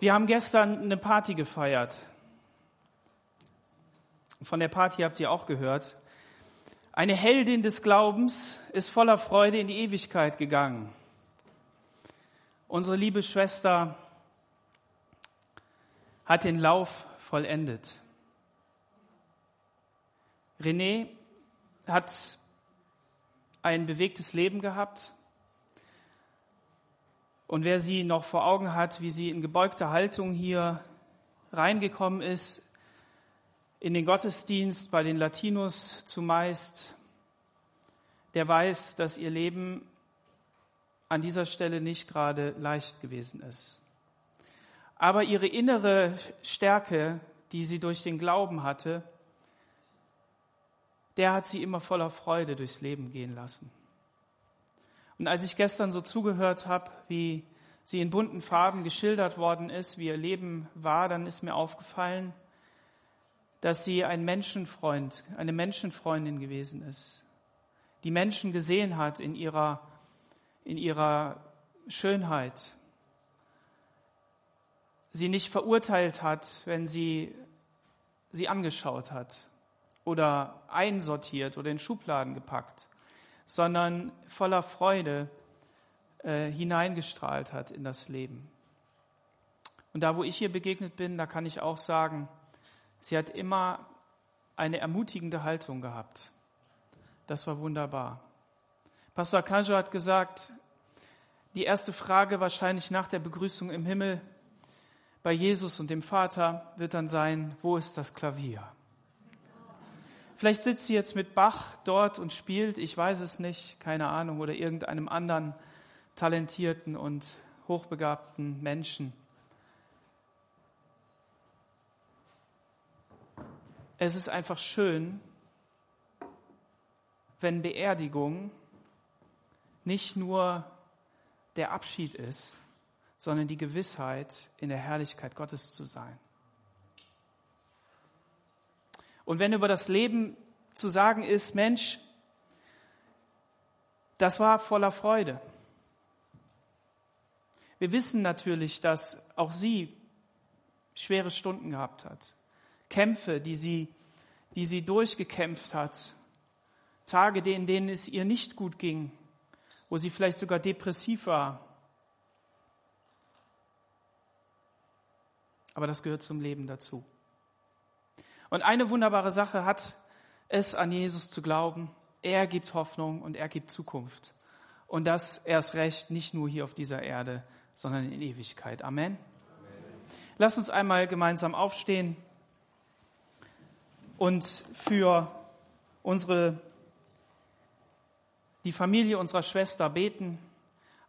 Wir haben gestern eine Party gefeiert. Von der Party habt ihr auch gehört. Eine Heldin des Glaubens ist voller Freude in die Ewigkeit gegangen. Unsere liebe Schwester hat den Lauf vollendet. René hat ein bewegtes Leben gehabt. Und wer sie noch vor Augen hat, wie sie in gebeugter Haltung hier reingekommen ist, in den Gottesdienst bei den Latinos zumeist, der weiß, dass ihr Leben an dieser Stelle nicht gerade leicht gewesen ist. Aber ihre innere Stärke, die sie durch den Glauben hatte, der hat sie immer voller Freude durchs Leben gehen lassen. Und als ich gestern so zugehört habe, wie sie in bunten Farben geschildert worden ist, wie ihr Leben war, dann ist mir aufgefallen, dass sie ein Menschenfreund, eine Menschenfreundin gewesen ist, die Menschen gesehen hat in ihrer, in ihrer Schönheit, sie nicht verurteilt hat, wenn sie sie angeschaut hat oder einsortiert oder in Schubladen gepackt, sondern voller Freude äh, hineingestrahlt hat in das Leben. Und da, wo ich ihr begegnet bin, da kann ich auch sagen, sie hat immer eine ermutigende Haltung gehabt. Das war wunderbar. Pastor Kajo hat gesagt, die erste Frage wahrscheinlich nach der Begrüßung im Himmel bei Jesus und dem Vater wird dann sein, wo ist das Klavier? Vielleicht sitzt sie jetzt mit Bach dort und spielt, ich weiß es nicht, keine Ahnung, oder irgendeinem anderen talentierten und hochbegabten Menschen. Es ist einfach schön, wenn Beerdigung nicht nur der Abschied ist, sondern die Gewissheit, in der Herrlichkeit Gottes zu sein. Und wenn über das Leben zu sagen ist, Mensch, das war voller Freude. Wir wissen natürlich, dass auch sie schwere Stunden gehabt hat. Kämpfe, die sie, die sie durchgekämpft hat. Tage, in denen es ihr nicht gut ging, wo sie vielleicht sogar depressiv war. Aber das gehört zum Leben dazu. Und eine wunderbare Sache hat es, an Jesus zu glauben. Er gibt Hoffnung und er gibt Zukunft. Und das erst recht nicht nur hier auf dieser Erde, sondern in Ewigkeit. Amen. Amen. Lass uns einmal gemeinsam aufstehen und für unsere, die Familie unserer Schwester beten,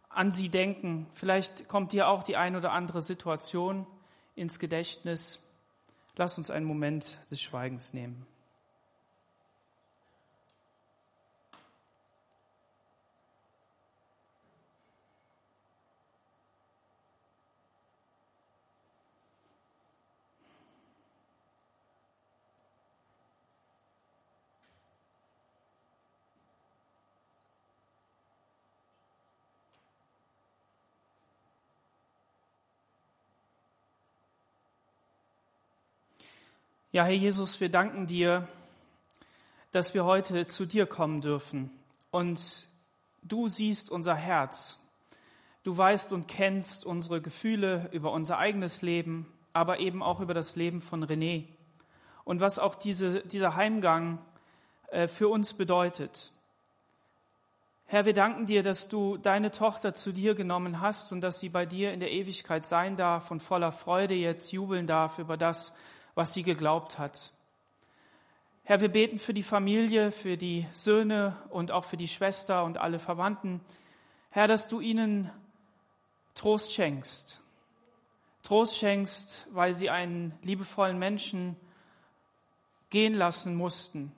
an sie denken. Vielleicht kommt dir auch die ein oder andere Situation ins Gedächtnis. Lass uns einen Moment des Schweigens nehmen. Ja, Herr Jesus, wir danken dir, dass wir heute zu dir kommen dürfen. Und du siehst unser Herz. Du weißt und kennst unsere Gefühle über unser eigenes Leben, aber eben auch über das Leben von René. Und was auch diese, dieser Heimgang äh, für uns bedeutet. Herr, wir danken dir, dass du deine Tochter zu dir genommen hast und dass sie bei dir in der Ewigkeit sein darf und voller Freude jetzt jubeln darf über das, was sie geglaubt hat. Herr, wir beten für die Familie, für die Söhne und auch für die Schwester und alle Verwandten. Herr, dass du ihnen Trost schenkst. Trost schenkst, weil sie einen liebevollen Menschen gehen lassen mussten.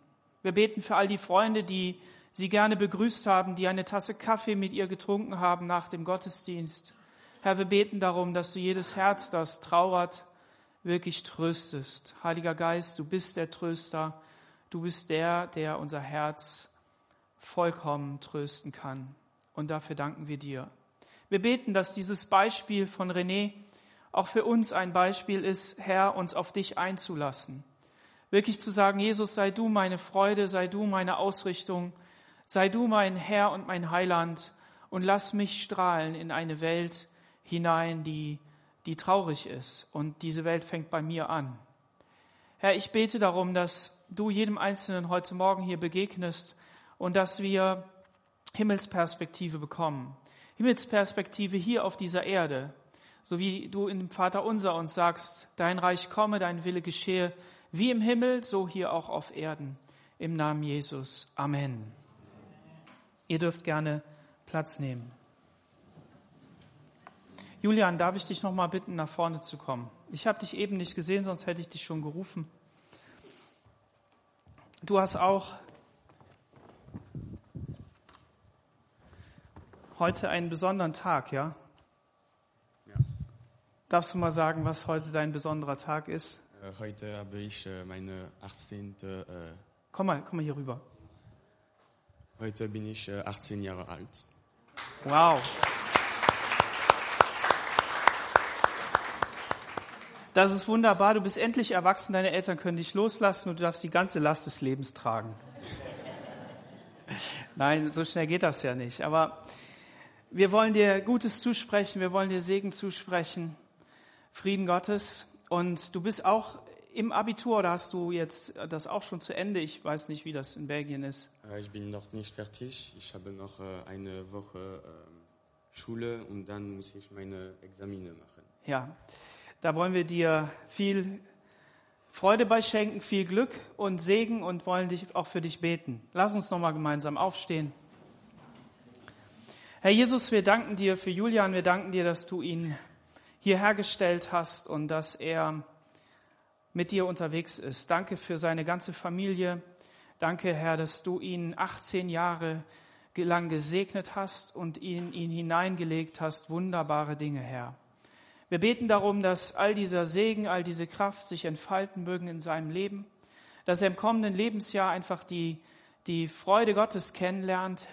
Wir beten für all die Freunde, die sie gerne begrüßt haben, die eine Tasse Kaffee mit ihr getrunken haben nach dem Gottesdienst. Herr, wir beten darum, dass du jedes Herz, das trauert, wirklich tröstest. Heiliger Geist, du bist der Tröster. Du bist der, der unser Herz vollkommen trösten kann. Und dafür danken wir dir. Wir beten, dass dieses Beispiel von René auch für uns ein Beispiel ist, Herr, uns auf dich einzulassen. Wirklich zu sagen, Jesus, sei du meine Freude, sei du meine Ausrichtung, sei du mein Herr und mein Heiland und lass mich strahlen in eine Welt hinein, die, die traurig ist. Und diese Welt fängt bei mir an. Herr, ich bete darum, dass du jedem Einzelnen heute Morgen hier begegnest und dass wir Himmelsperspektive bekommen. Himmelsperspektive hier auf dieser Erde. So wie du in dem Vater unser uns sagst, dein Reich komme, dein Wille geschehe, wie im Himmel, so hier auch auf Erden. Im Namen Jesus. Amen. Ihr dürft gerne Platz nehmen. Julian, darf ich dich noch mal bitten, nach vorne zu kommen? Ich habe dich eben nicht gesehen, sonst hätte ich dich schon gerufen. Du hast auch heute einen besonderen Tag, ja? Ja. Darfst du mal sagen, was heute dein besonderer Tag ist? Äh, Heute habe ich äh, meine 18. Äh, Komm mal, komm mal hier rüber. heute bin ich äh, 18 Jahre alt. Wow. Das ist wunderbar. Du bist endlich erwachsen. Deine Eltern können dich loslassen und du darfst die ganze Last des Lebens tragen. Nein, so schnell geht das ja nicht. Aber wir wollen dir Gutes zusprechen. Wir wollen dir Segen zusprechen. Frieden Gottes. Und du bist auch im Abitur oder hast du jetzt das auch schon zu Ende? Ich weiß nicht, wie das in Belgien ist. Ich bin noch nicht fertig. Ich habe noch äh, eine Woche ähm, Schule und dann muss ich meine Examine machen. Ja, da wollen wir dir viel Freude bei schenken, viel Glück und Segen und wollen dich auch für dich beten. Lass uns nochmal gemeinsam aufstehen. Herr Jesus, wir danken dir für Julian, wir danken dir, dass du ihn hierher gestellt hast und dass er mit dir unterwegs ist. Danke für seine ganze Familie. Danke, Herr, dass du ihn 18 Jahre lang gesegnet hast und in ihn hineingelegt hast. Wunderbare Dinge, Herr. Wir beten darum, dass all dieser Segen, all diese Kraft sich entfalten mögen in seinem Leben, dass er im kommenden Lebensjahr einfach die, die Freude Gottes kennenlernt,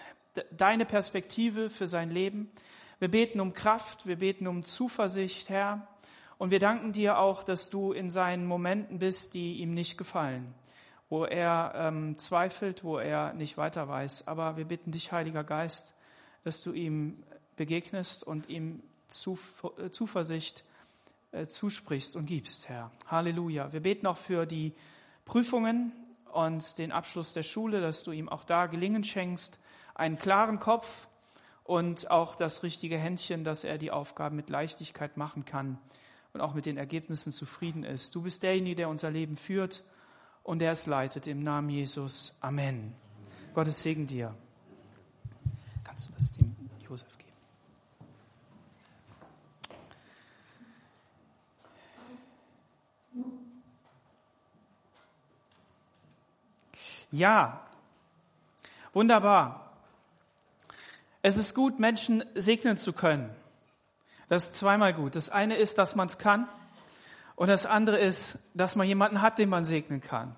deine Perspektive für sein Leben. Wir beten um Kraft, wir beten um Zuversicht, Herr. Und wir danken dir auch, dass du in seinen Momenten bist, die ihm nicht gefallen, wo er ähm, zweifelt, wo er nicht weiter weiß. Aber wir bitten dich, Heiliger Geist, dass du ihm begegnest und ihm Zuversicht äh, zusprichst und gibst, Herr. Halleluja. Wir beten auch für die Prüfungen und den Abschluss der Schule, dass du ihm auch da Gelingen schenkst, einen klaren Kopf und auch das richtige Händchen, dass er die Aufgaben mit Leichtigkeit machen kann und auch mit den Ergebnissen zufrieden ist. Du bist derjenige, der unser Leben führt und der es leitet. Im Namen Jesus. Amen. Gottes Segen dir. Kannst du das dem Josef geben? Ja, wunderbar. Es ist gut, Menschen segnen zu können. Das ist zweimal gut. Das eine ist, dass man es kann. Und das andere ist, dass man jemanden hat, den man segnen kann.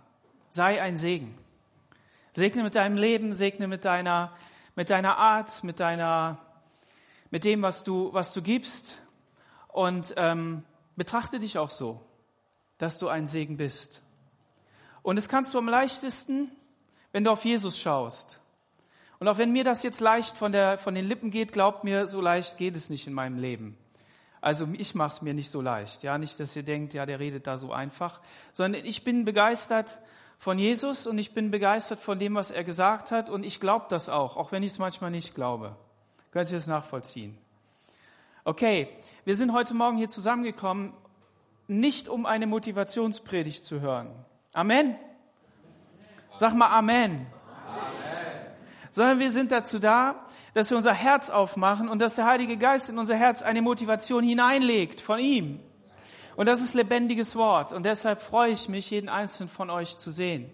Sei ein Segen. Segne mit deinem Leben, segne mit deiner, mit deiner Art, mit deiner, mit dem, was du, was du gibst. Und ähm, betrachte dich auch so, dass du ein Segen bist. Und das kannst du am leichtesten, wenn du auf Jesus schaust. Und auch wenn mir das jetzt leicht von, der, von den Lippen geht, glaubt mir, so leicht geht es nicht in meinem Leben. Also ich mache es mir nicht so leicht. Ja, nicht, dass ihr denkt, ja, der redet da so einfach, sondern ich bin begeistert von Jesus und ich bin begeistert von dem, was er gesagt hat und ich glaube das auch, auch wenn ich es manchmal nicht glaube. Könnt ihr es nachvollziehen? Okay, wir sind heute Morgen hier zusammengekommen, nicht um eine Motivationspredigt zu hören. Amen. Sag mal Amen sondern wir sind dazu da, dass wir unser Herz aufmachen und dass der Heilige Geist in unser Herz eine Motivation hineinlegt von ihm. Und das ist lebendiges Wort. Und deshalb freue ich mich, jeden einzelnen von euch zu sehen.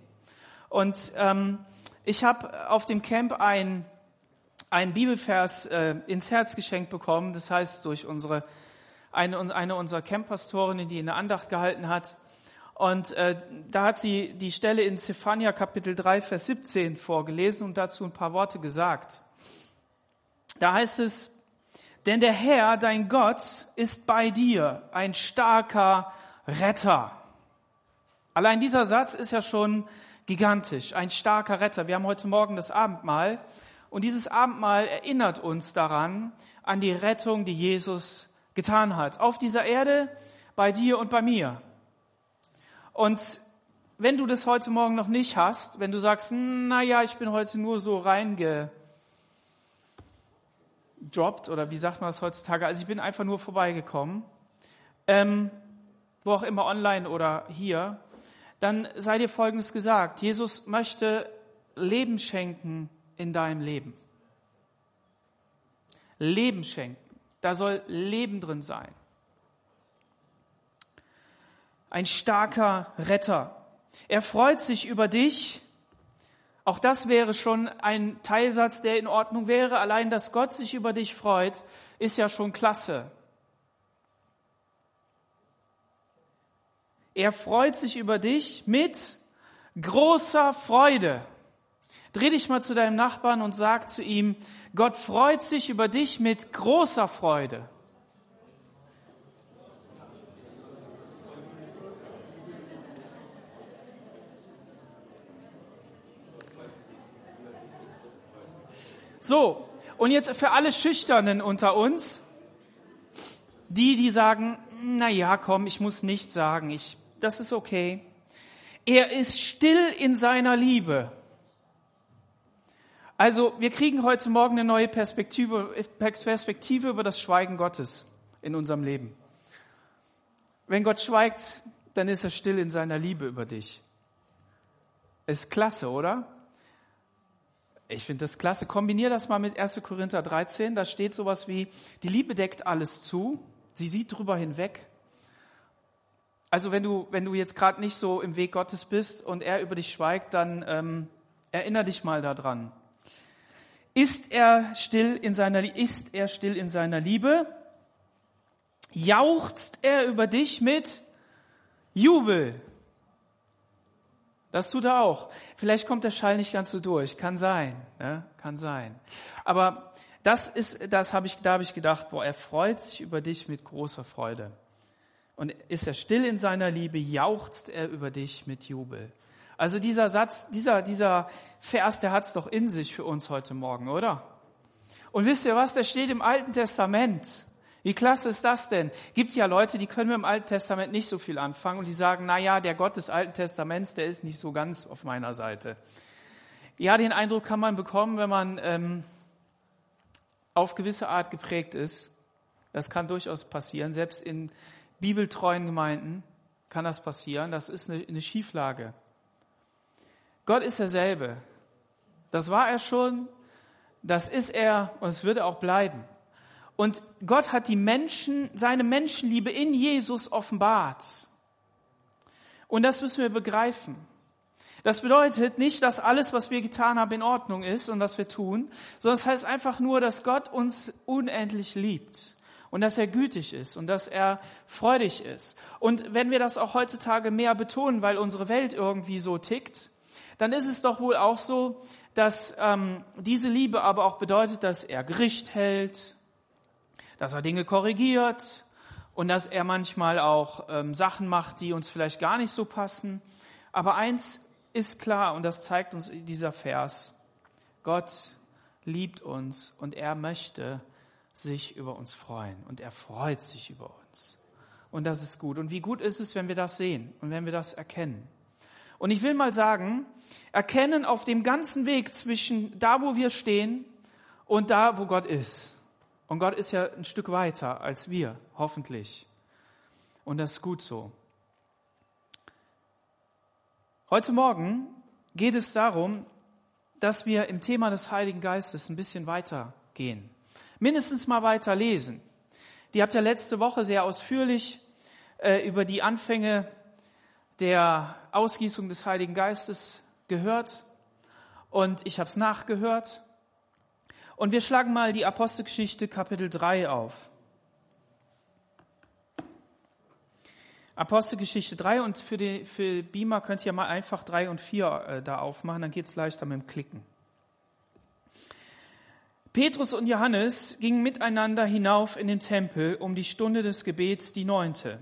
Und ähm, ich habe auf dem Camp ein einen Bibelvers äh, ins Herz geschenkt bekommen. Das heißt, durch unsere, eine, eine unserer Camp-Pastorinnen, die eine Andacht gehalten hat. Und äh, da hat sie die Stelle in Zephania Kapitel 3, Vers 17 vorgelesen und dazu ein paar Worte gesagt. Da heißt es, Denn der Herr, dein Gott, ist bei dir, ein starker Retter. Allein dieser Satz ist ja schon gigantisch, ein starker Retter. Wir haben heute Morgen das Abendmahl und dieses Abendmahl erinnert uns daran, an die Rettung, die Jesus getan hat. Auf dieser Erde, bei dir und bei mir. Und wenn du das heute Morgen noch nicht hast, wenn du sagst, na ja, ich bin heute nur so reingedroppt oder wie sagt man das heutzutage? Also ich bin einfach nur vorbeigekommen, ähm, wo auch immer online oder hier, dann sei dir Folgendes gesagt. Jesus möchte Leben schenken in deinem Leben. Leben schenken. Da soll Leben drin sein. Ein starker Retter. Er freut sich über dich. Auch das wäre schon ein Teilsatz, der in Ordnung wäre. Allein, dass Gott sich über dich freut, ist ja schon klasse. Er freut sich über dich mit großer Freude. Dreh dich mal zu deinem Nachbarn und sag zu ihm, Gott freut sich über dich mit großer Freude. So, und jetzt für alle Schüchternen unter uns, die, die sagen, na ja, komm, ich muss nichts sagen, ich, das ist okay. Er ist still in seiner Liebe. Also, wir kriegen heute Morgen eine neue Perspektive, Perspektive über das Schweigen Gottes in unserem Leben. Wenn Gott schweigt, dann ist er still in seiner Liebe über dich. Ist klasse, oder? Ich finde das klasse. Kombinier das mal mit 1. Korinther 13. Da steht sowas wie, die Liebe deckt alles zu. Sie sieht drüber hinweg. Also wenn du, wenn du jetzt gerade nicht so im Weg Gottes bist und er über dich schweigt, dann ähm, erinnere dich mal daran. Ist er still in seiner, ist er still in seiner Liebe? Jauchzt er über dich mit Jubel? Das tut er auch. Vielleicht kommt der Schall nicht ganz so durch. Kann sein. Ne? Kann sein. Aber das ist, das habe ich, da habe ich gedacht, boah, er freut sich über dich mit großer Freude. Und ist er still in seiner Liebe, jauchzt er über dich mit Jubel. Also dieser Satz, dieser, dieser Vers, der hat's doch in sich für uns heute Morgen, oder? Und wisst ihr was? Der steht im Alten Testament. Wie klasse ist das denn? Gibt ja Leute, die können mit dem Alten Testament nicht so viel anfangen und die sagen, na ja, der Gott des Alten Testaments, der ist nicht so ganz auf meiner Seite. Ja, den Eindruck kann man bekommen, wenn man ähm, auf gewisse Art geprägt ist. Das kann durchaus passieren. Selbst in bibeltreuen Gemeinden kann das passieren. Das ist eine, eine Schieflage. Gott ist derselbe. Das war er schon, das ist er und es wird er auch bleiben. Und Gott hat die Menschen, seine Menschenliebe in Jesus offenbart. Und das müssen wir begreifen. Das bedeutet nicht, dass alles, was wir getan haben, in Ordnung ist und was wir tun, sondern es das heißt einfach nur, dass Gott uns unendlich liebt und dass er gütig ist und dass er freudig ist. Und wenn wir das auch heutzutage mehr betonen, weil unsere Welt irgendwie so tickt, dann ist es doch wohl auch so, dass ähm, diese Liebe aber auch bedeutet, dass er Gericht hält, dass er Dinge korrigiert und dass er manchmal auch ähm, Sachen macht, die uns vielleicht gar nicht so passen. Aber eins ist klar und das zeigt uns dieser Vers. Gott liebt uns und er möchte sich über uns freuen und er freut sich über uns. Und das ist gut. Und wie gut ist es, wenn wir das sehen und wenn wir das erkennen? Und ich will mal sagen, erkennen auf dem ganzen Weg zwischen da, wo wir stehen und da, wo Gott ist. Und Gott ist ja ein Stück weiter als wir, hoffentlich. Und das ist gut so. Heute Morgen geht es darum, dass wir im Thema des Heiligen Geistes ein bisschen weitergehen. Mindestens mal weiter lesen. Die habt ja letzte Woche sehr ausführlich äh, über die Anfänge der Ausgießung des Heiligen Geistes gehört. Und ich habe es nachgehört. Und wir schlagen mal die Apostelgeschichte Kapitel 3 auf. Apostelgeschichte 3 und für, die, für Beamer könnt ihr mal einfach 3 und 4 äh, da aufmachen, dann geht es leichter mit dem Klicken. Petrus und Johannes gingen miteinander hinauf in den Tempel um die Stunde des Gebets, die neunte.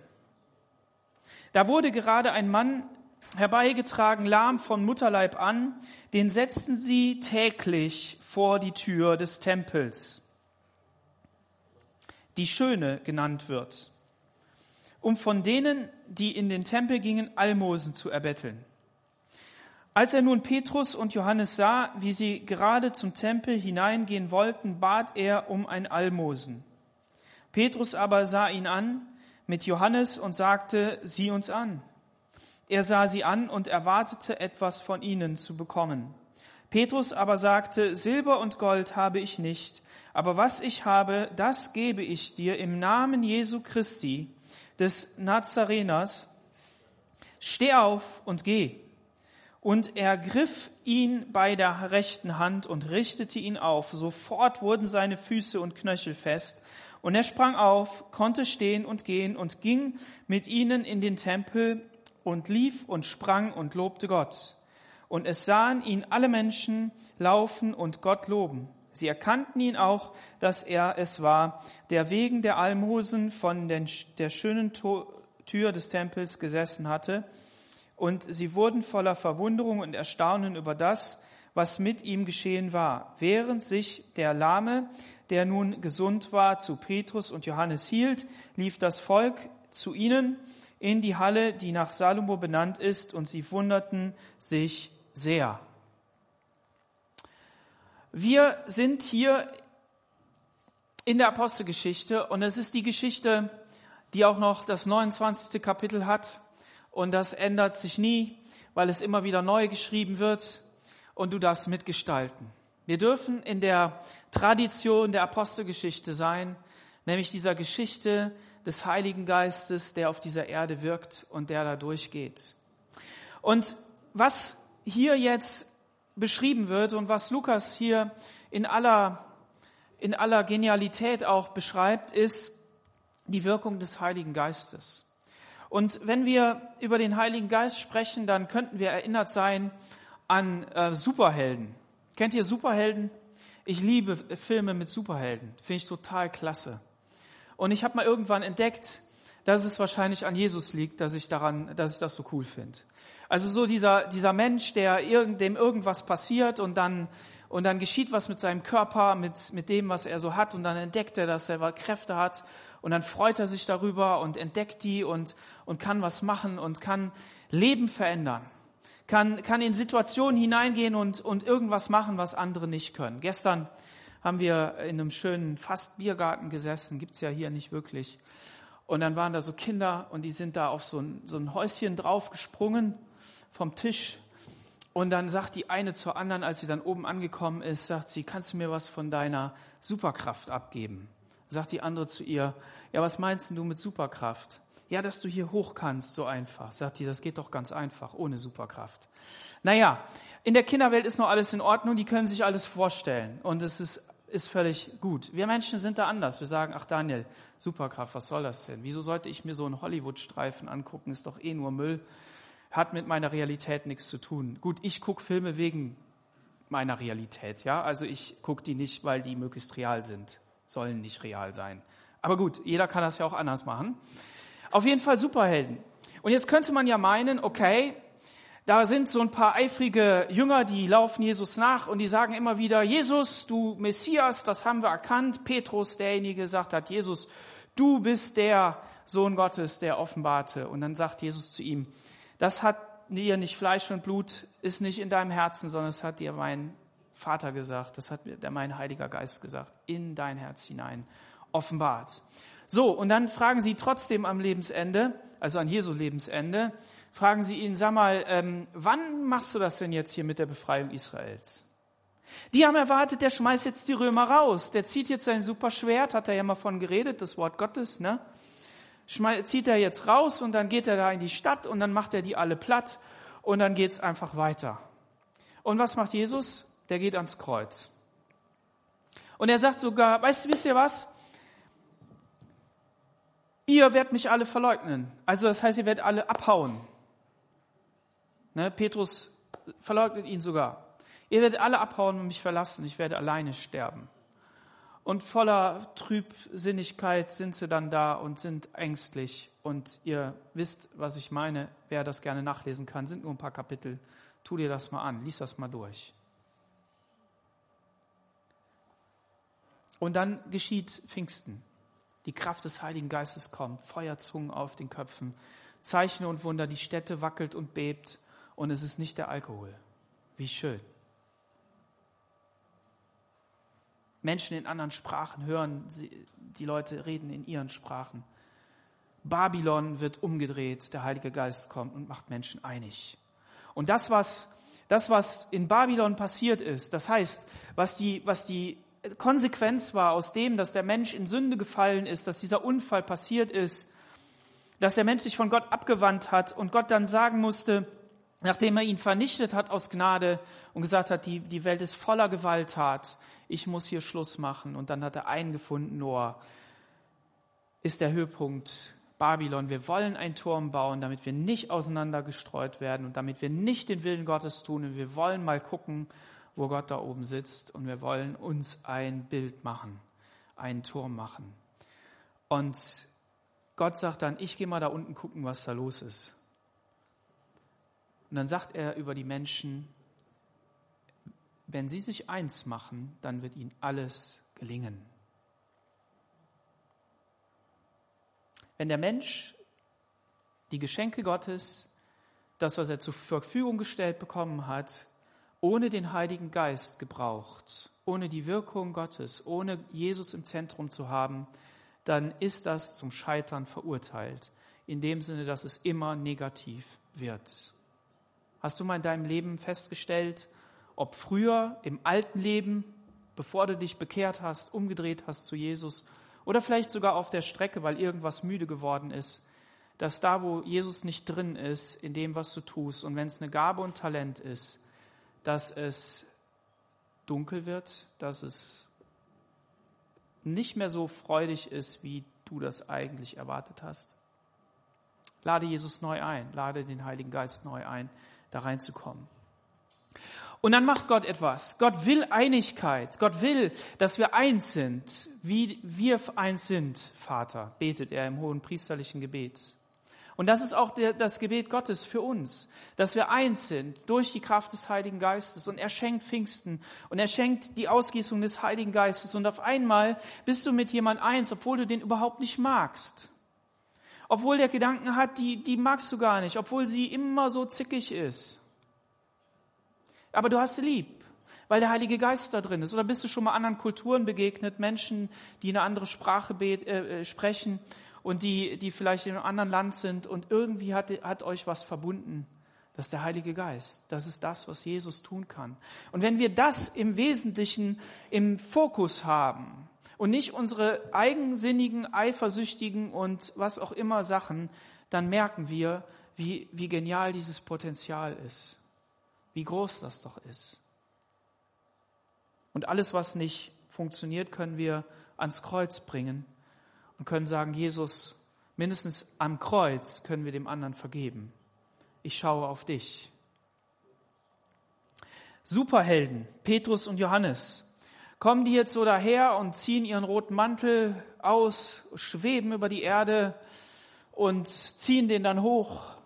Da wurde gerade ein Mann herbeigetragen, lahm von Mutterleib an, den setzten sie täglich vor die Tür des Tempels, die Schöne genannt wird, um von denen, die in den Tempel gingen, Almosen zu erbetteln. Als er nun Petrus und Johannes sah, wie sie gerade zum Tempel hineingehen wollten, bat er um ein Almosen. Petrus aber sah ihn an mit Johannes und sagte, sieh uns an. Er sah sie an und erwartete etwas von ihnen zu bekommen. Petrus aber sagte, Silber und Gold habe ich nicht, aber was ich habe, das gebe ich dir im Namen Jesu Christi, des Nazareners. Steh auf und geh. Und er griff ihn bei der rechten Hand und richtete ihn auf. Sofort wurden seine Füße und Knöchel fest. Und er sprang auf, konnte stehen und gehen und ging mit ihnen in den Tempel und lief und sprang und lobte Gott. Und es sahen ihn alle Menschen laufen und Gott loben. Sie erkannten ihn auch, dass er es war, der wegen der Almosen von den, der schönen Tür des Tempels gesessen hatte. Und sie wurden voller Verwunderung und Erstaunen über das, was mit ihm geschehen war, während sich der Lahme, der nun gesund war, zu Petrus und Johannes hielt, lief das Volk zu ihnen in die Halle, die nach Salomo benannt ist, und sie wunderten sich sehr. Wir sind hier in der Apostelgeschichte und es ist die Geschichte, die auch noch das 29. Kapitel hat und das ändert sich nie, weil es immer wieder neu geschrieben wird und du darfst mitgestalten. Wir dürfen in der Tradition der Apostelgeschichte sein, nämlich dieser Geschichte des Heiligen Geistes, der auf dieser Erde wirkt und der da durchgeht. Und was hier jetzt beschrieben wird und was Lukas hier in aller, in aller Genialität auch beschreibt, ist die Wirkung des Heiligen Geistes. Und wenn wir über den Heiligen Geist sprechen, dann könnten wir erinnert sein an äh, Superhelden. Kennt ihr Superhelden? Ich liebe Filme mit Superhelden. Finde ich total klasse. Und ich habe mal irgendwann entdeckt, dass es wahrscheinlich an Jesus liegt, dass ich daran, dass ich das so cool finde. Also so dieser, dieser Mensch, der irgend, dem irgendwas passiert und dann, und dann geschieht was mit seinem Körper, mit, mit dem, was er so hat und dann entdeckt er, dass er Kräfte hat und dann freut er sich darüber und entdeckt die und, und kann was machen und kann Leben verändern. Kann, kann in Situationen hineingehen und, und irgendwas machen, was andere nicht können. Gestern haben wir in einem schönen fast Biergarten gesessen, gibt's ja hier nicht wirklich. Und dann waren da so Kinder und die sind da auf so ein, so ein Häuschen draufgesprungen vom Tisch. Und dann sagt die eine zur anderen, als sie dann oben angekommen ist, sagt sie, kannst du mir was von deiner Superkraft abgeben? Sagt die andere zu ihr, ja, was meinst du mit Superkraft? Ja, dass du hier hoch kannst, so einfach. Sagt die, das geht doch ganz einfach, ohne Superkraft. Naja, in der Kinderwelt ist noch alles in Ordnung, die können sich alles vorstellen. Und es ist ist völlig gut. Wir Menschen sind da anders. Wir sagen, ach Daniel, Superkraft, was soll das denn? Wieso sollte ich mir so einen Hollywood-Streifen angucken? Ist doch eh nur Müll. Hat mit meiner Realität nichts zu tun. Gut, ich gucke Filme wegen meiner Realität, ja. Also ich gucke die nicht, weil die möglichst real sind. Sollen nicht real sein. Aber gut, jeder kann das ja auch anders machen. Auf jeden Fall Superhelden. Und jetzt könnte man ja meinen, okay, da sind so ein paar eifrige Jünger, die laufen Jesus nach und die sagen immer wieder, Jesus, du Messias, das haben wir erkannt. Petrus, derjenige, gesagt hat, Jesus, du bist der Sohn Gottes, der offenbarte. Und dann sagt Jesus zu ihm, das hat dir nicht Fleisch und Blut, ist nicht in deinem Herzen, sondern es hat dir mein Vater gesagt, das hat mir mein Heiliger Geist gesagt, in dein Herz hinein offenbart. So, und dann fragen sie trotzdem am Lebensende, also an Jesu Lebensende, fragen sie ihn, sag mal, ähm, wann machst du das denn jetzt hier mit der Befreiung Israels? Die haben erwartet, der schmeißt jetzt die Römer raus. Der zieht jetzt sein Superschwert, hat er ja mal von geredet, das Wort Gottes, ne? Schmeißt, zieht er jetzt raus und dann geht er da in die Stadt und dann macht er die alle platt und dann geht's einfach weiter. Und was macht Jesus? Der geht ans Kreuz. Und er sagt sogar, weißt du, wisst ihr was? Ihr werdet mich alle verleugnen. Also das heißt, ihr werdet alle abhauen. Ne, Petrus verleugnet ihn sogar. Ihr werdet alle abhauen und mich verlassen. Ich werde alleine sterben. Und voller Trübsinnigkeit sind sie dann da und sind ängstlich. Und ihr wisst, was ich meine. Wer das gerne nachlesen kann, sind nur ein paar Kapitel. Tu dir das mal an, lies das mal durch. Und dann geschieht Pfingsten. Die Kraft des Heiligen Geistes kommt, Feuerzungen auf den Köpfen, Zeichen und Wunder, die Stätte wackelt und bebt und es ist nicht der Alkohol. Wie schön. Menschen in anderen Sprachen hören, die Leute reden in ihren Sprachen. Babylon wird umgedreht, der Heilige Geist kommt und macht Menschen einig. Und das, was, das, was in Babylon passiert ist, das heißt, was die, was die Konsequenz war aus dem, dass der Mensch in Sünde gefallen ist, dass dieser Unfall passiert ist, dass der Mensch sich von Gott abgewandt hat und Gott dann sagen musste, nachdem er ihn vernichtet hat aus Gnade und gesagt hat, die, die Welt ist voller Gewalttat, ich muss hier Schluss machen. Und dann hat er einen gefunden, Noah, ist der Höhepunkt Babylon. Wir wollen einen Turm bauen, damit wir nicht auseinandergestreut werden und damit wir nicht den Willen Gottes tun. Und wir wollen mal gucken, wo Gott da oben sitzt. Und wir wollen uns ein Bild machen, einen Turm machen. Und Gott sagt dann, ich gehe mal da unten gucken, was da los ist. Und dann sagt er über die Menschen, wenn sie sich eins machen, dann wird ihnen alles gelingen. Wenn der Mensch die Geschenke Gottes, das, was er zur Verfügung gestellt bekommen hat, ohne den Heiligen Geist gebraucht, ohne die Wirkung Gottes, ohne Jesus im Zentrum zu haben, dann ist das zum Scheitern verurteilt. In dem Sinne, dass es immer negativ wird. Hast du mal in deinem Leben festgestellt, ob früher im alten Leben, bevor du dich bekehrt hast, umgedreht hast zu Jesus, oder vielleicht sogar auf der Strecke, weil irgendwas müde geworden ist, dass da, wo Jesus nicht drin ist, in dem, was du tust, und wenn es eine Gabe und Talent ist, dass es dunkel wird, dass es nicht mehr so freudig ist, wie du das eigentlich erwartet hast. Lade Jesus neu ein, lade den Heiligen Geist neu ein, da reinzukommen. Und dann macht Gott etwas. Gott will Einigkeit. Gott will, dass wir eins sind, wie wir eins sind, Vater, betet er im hohen priesterlichen Gebet. Und das ist auch der, das Gebet Gottes für uns, dass wir eins sind durch die Kraft des Heiligen Geistes. Und er schenkt Pfingsten und er schenkt die Ausgießung des Heiligen Geistes. Und auf einmal bist du mit jemand eins, obwohl du den überhaupt nicht magst. Obwohl der Gedanken hat, die, die magst du gar nicht, obwohl sie immer so zickig ist. Aber du hast sie lieb, weil der Heilige Geist da drin ist. Oder bist du schon mal anderen Kulturen begegnet, Menschen, die eine andere Sprache äh, äh, sprechen und die, die vielleicht in einem anderen Land sind und irgendwie hat, hat euch was verbunden. Das ist der Heilige Geist. Das ist das, was Jesus tun kann. Und wenn wir das im Wesentlichen im Fokus haben und nicht unsere eigensinnigen, eifersüchtigen und was auch immer Sachen, dann merken wir, wie, wie genial dieses Potenzial ist. Wie groß das doch ist. Und alles, was nicht funktioniert, können wir ans Kreuz bringen und können sagen, Jesus, mindestens am Kreuz können wir dem anderen vergeben. Ich schaue auf dich. Superhelden, Petrus und Johannes, kommen die jetzt so daher und ziehen ihren roten Mantel aus, schweben über die Erde und ziehen den dann hoch,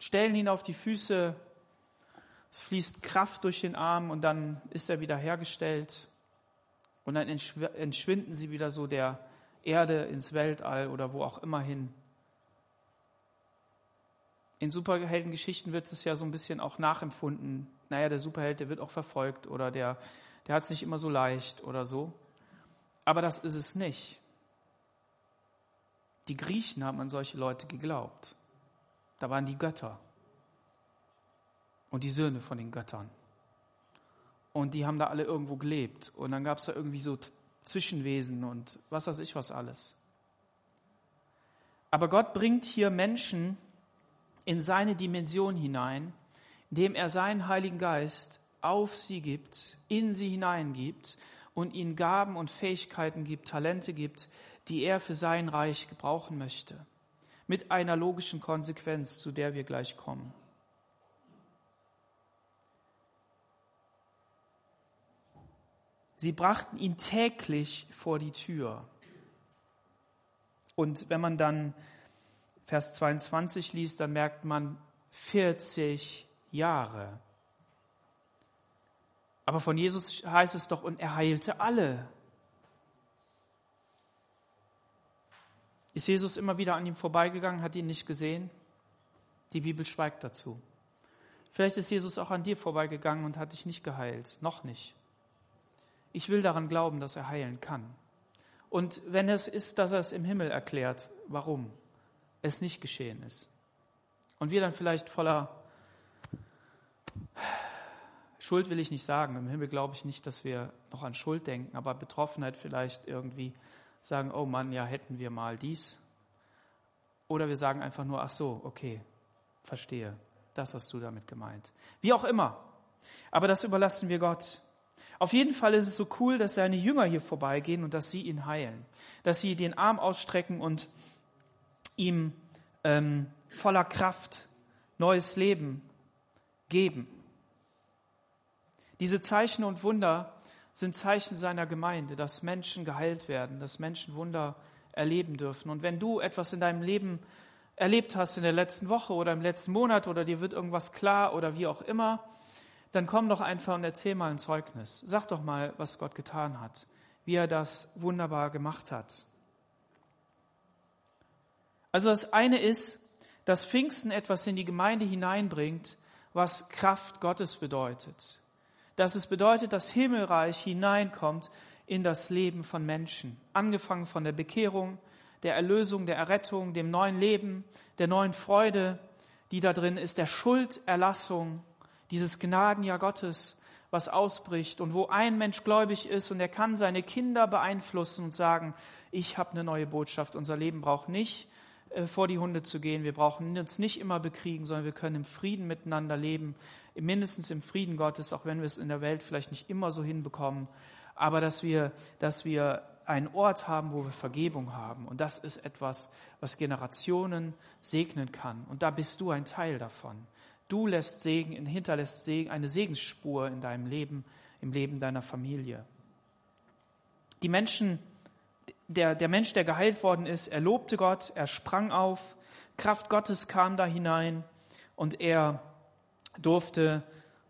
stellen ihn auf die Füße es fließt Kraft durch den Arm und dann ist er wieder hergestellt. Und dann entschwinden sie wieder so der Erde ins Weltall oder wo auch immer hin. In Superheldengeschichten wird es ja so ein bisschen auch nachempfunden. Naja, der Superheld, der wird auch verfolgt oder der, der hat es nicht immer so leicht oder so. Aber das ist es nicht. Die Griechen haben an solche Leute geglaubt. Da waren die Götter und die Söhne von den Göttern. Und die haben da alle irgendwo gelebt. Und dann gab es da irgendwie so Zwischenwesen und was weiß ich was alles. Aber Gott bringt hier Menschen in seine Dimension hinein, indem er seinen Heiligen Geist auf sie gibt, in sie hineingibt und ihnen Gaben und Fähigkeiten gibt, Talente gibt, die er für sein Reich gebrauchen möchte. Mit einer logischen Konsequenz, zu der wir gleich kommen. Sie brachten ihn täglich vor die Tür. Und wenn man dann Vers 22 liest, dann merkt man 40 Jahre. Aber von Jesus heißt es doch, und er heilte alle. Ist Jesus immer wieder an ihm vorbeigegangen, hat ihn nicht gesehen? Die Bibel schweigt dazu. Vielleicht ist Jesus auch an dir vorbeigegangen und hat dich nicht geheilt. Noch nicht. Ich will daran glauben, dass er heilen kann. Und wenn es ist, dass er es im Himmel erklärt, warum es nicht geschehen ist. Und wir dann vielleicht voller Schuld will ich nicht sagen. Im Himmel glaube ich nicht, dass wir noch an Schuld denken, aber Betroffenheit vielleicht irgendwie sagen, oh Mann, ja, hätten wir mal dies. Oder wir sagen einfach nur, ach so, okay, verstehe. Das hast du damit gemeint. Wie auch immer. Aber das überlassen wir Gott. Auf jeden Fall ist es so cool, dass seine Jünger hier vorbeigehen und dass sie ihn heilen. Dass sie den Arm ausstrecken und ihm ähm, voller Kraft neues Leben geben. Diese Zeichen und Wunder sind Zeichen seiner Gemeinde, dass Menschen geheilt werden, dass Menschen Wunder erleben dürfen. Und wenn du etwas in deinem Leben erlebt hast in der letzten Woche oder im letzten Monat oder dir wird irgendwas klar oder wie auch immer, dann komm doch einfach und erzähl mal ein Zeugnis. Sag doch mal, was Gott getan hat, wie er das wunderbar gemacht hat. Also das eine ist, dass Pfingsten etwas in die Gemeinde hineinbringt, was Kraft Gottes bedeutet dass es bedeutet, dass Himmelreich hineinkommt in das Leben von Menschen. Angefangen von der Bekehrung, der Erlösung, der Errettung, dem neuen Leben, der neuen Freude, die da drin ist, der Schulderlassung, dieses Gnadenjahr Gottes, was ausbricht und wo ein Mensch gläubig ist und er kann seine Kinder beeinflussen und sagen, ich habe eine neue Botschaft, unser Leben braucht nicht vor die Hunde zu gehen. Wir brauchen uns nicht immer bekriegen, sondern wir können im Frieden miteinander leben, mindestens im Frieden Gottes, auch wenn wir es in der Welt vielleicht nicht immer so hinbekommen, aber dass wir, dass wir einen Ort haben, wo wir Vergebung haben. Und das ist etwas, was Generationen segnen kann. Und da bist du ein Teil davon. Du lässt Segen, hinterlässt Segen, eine Segensspur in deinem Leben, im Leben deiner Familie. Die Menschen, der, der Mensch, der geheilt worden ist, er lobte Gott, er sprang auf, Kraft Gottes kam da hinein und er durfte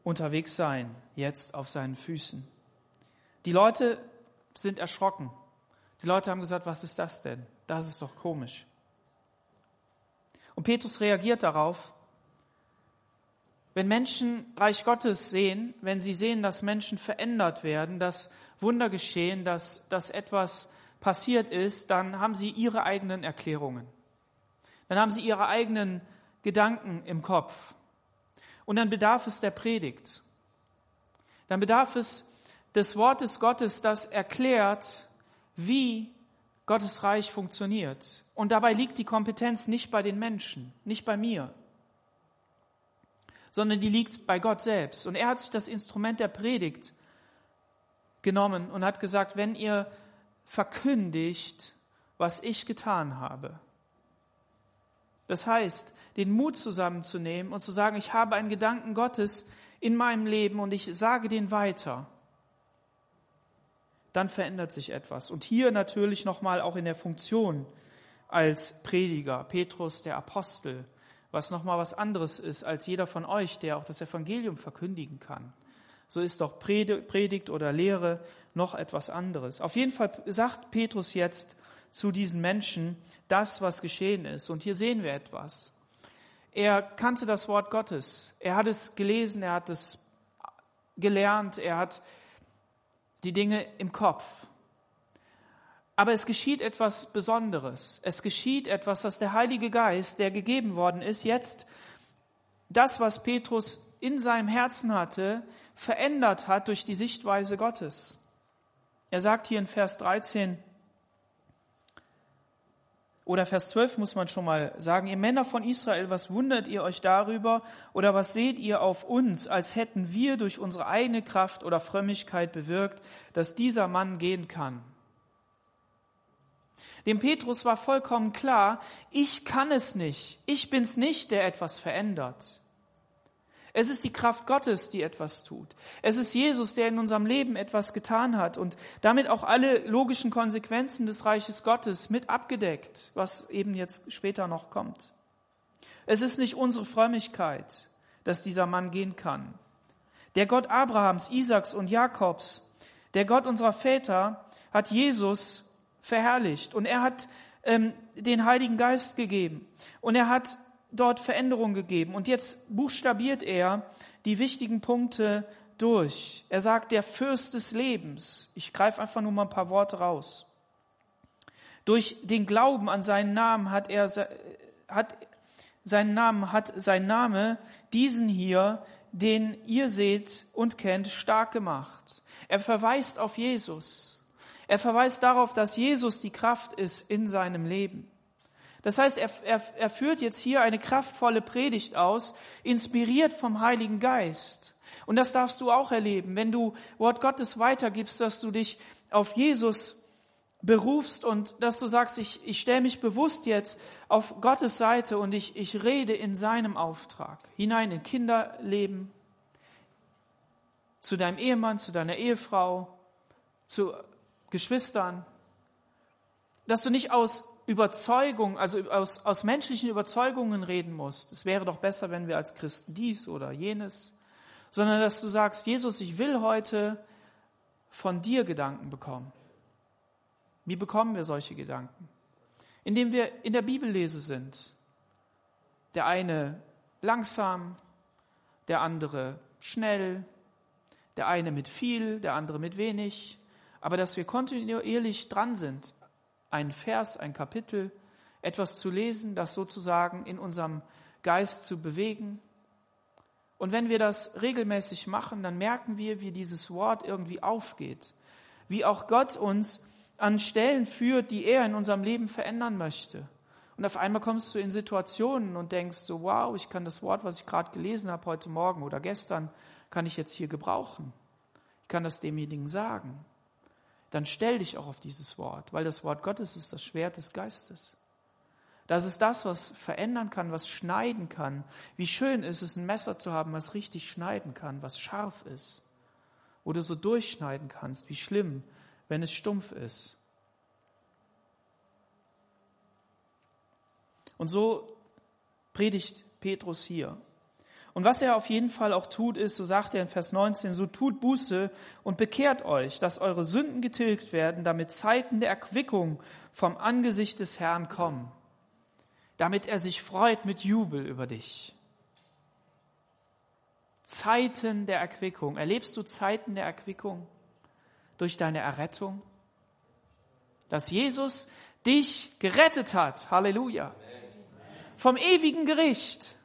unterwegs sein, jetzt auf seinen Füßen. Die Leute sind erschrocken. Die Leute haben gesagt, was ist das denn? Das ist doch komisch. Und Petrus reagiert darauf. Wenn Menschen Reich Gottes sehen, wenn sie sehen, dass Menschen verändert werden, dass Wunder geschehen, dass, dass etwas passiert ist, dann haben sie ihre eigenen Erklärungen. Dann haben sie ihre eigenen Gedanken im Kopf. Und dann bedarf es der Predigt. Dann bedarf es des Wortes Gottes, das erklärt, wie Gottes Reich funktioniert. Und dabei liegt die Kompetenz nicht bei den Menschen, nicht bei mir, sondern die liegt bei Gott selbst. Und er hat sich das Instrument der Predigt genommen und hat gesagt, wenn ihr verkündigt, was ich getan habe. Das heißt, den Mut zusammenzunehmen und zu sagen, ich habe einen Gedanken Gottes in meinem Leben und ich sage den weiter. Dann verändert sich etwas. Und hier natürlich nochmal auch in der Funktion als Prediger, Petrus der Apostel, was nochmal was anderes ist als jeder von euch, der auch das Evangelium verkündigen kann so ist doch Predigt oder Lehre noch etwas anderes. Auf jeden Fall sagt Petrus jetzt zu diesen Menschen das, was geschehen ist. Und hier sehen wir etwas. Er kannte das Wort Gottes. Er hat es gelesen, er hat es gelernt, er hat die Dinge im Kopf. Aber es geschieht etwas Besonderes. Es geschieht etwas, dass der Heilige Geist, der gegeben worden ist, jetzt das, was Petrus in seinem Herzen hatte, verändert hat durch die Sichtweise Gottes. Er sagt hier in Vers 13 oder Vers 12 muss man schon mal sagen, ihr Männer von Israel, was wundert ihr euch darüber oder was seht ihr auf uns, als hätten wir durch unsere eigene Kraft oder Frömmigkeit bewirkt, dass dieser Mann gehen kann? Dem Petrus war vollkommen klar, ich kann es nicht, ich bin's nicht, der etwas verändert. Es ist die Kraft Gottes, die etwas tut. Es ist Jesus, der in unserem Leben etwas getan hat und damit auch alle logischen Konsequenzen des Reiches Gottes mit abgedeckt, was eben jetzt später noch kommt. Es ist nicht unsere Frömmigkeit, dass dieser Mann gehen kann. Der Gott Abrahams, Isaaks und Jakobs, der Gott unserer Väter, hat Jesus verherrlicht und er hat ähm, den Heiligen Geist gegeben und er hat dort Veränderung gegeben. Und jetzt buchstabiert er die wichtigen Punkte durch. Er sagt, der Fürst des Lebens. Ich greife einfach nur mal ein paar Worte raus. Durch den Glauben an seinen Namen hat er, hat seinen Namen, hat sein Name diesen hier, den ihr seht und kennt, stark gemacht. Er verweist auf Jesus. Er verweist darauf, dass Jesus die Kraft ist in seinem Leben. Das heißt, er, er, er führt jetzt hier eine kraftvolle Predigt aus, inspiriert vom Heiligen Geist. Und das darfst du auch erleben, wenn du Wort Gottes weitergibst, dass du dich auf Jesus berufst und dass du sagst, ich, ich stelle mich bewusst jetzt auf Gottes Seite und ich, ich rede in seinem Auftrag. Hinein in Kinderleben, zu deinem Ehemann, zu deiner Ehefrau, zu Geschwistern, dass du nicht aus Überzeugung, also aus, aus menschlichen Überzeugungen reden musst. Es wäre doch besser, wenn wir als Christen dies oder jenes, sondern dass du sagst, Jesus, ich will heute von dir Gedanken bekommen. Wie bekommen wir solche Gedanken? Indem wir in der Bibellese sind. Der eine langsam, der andere schnell, der eine mit viel, der andere mit wenig, aber dass wir kontinuierlich dran sind, ein Vers, ein Kapitel, etwas zu lesen, das sozusagen in unserem Geist zu bewegen. Und wenn wir das regelmäßig machen, dann merken wir, wie dieses Wort irgendwie aufgeht, wie auch Gott uns an Stellen führt, die er in unserem Leben verändern möchte. Und auf einmal kommst du in Situationen und denkst so, wow, ich kann das Wort, was ich gerade gelesen habe heute Morgen oder gestern, kann ich jetzt hier gebrauchen. Ich kann das demjenigen sagen. Dann stell dich auch auf dieses Wort, weil das Wort Gottes ist das Schwert des Geistes. Das ist das, was verändern kann, was schneiden kann. Wie schön ist es, ein Messer zu haben, was richtig schneiden kann, was scharf ist. Wo du so durchschneiden kannst. Wie schlimm, wenn es stumpf ist. Und so predigt Petrus hier. Und was er auf jeden Fall auch tut, ist, so sagt er in Vers 19, so tut Buße und bekehrt euch, dass eure Sünden getilgt werden, damit Zeiten der Erquickung vom Angesicht des Herrn kommen, damit er sich freut mit Jubel über dich. Zeiten der Erquickung. Erlebst du Zeiten der Erquickung? durch deine Errettung? Dass Jesus dich gerettet hat. Halleluja. Vom ewigen Gericht.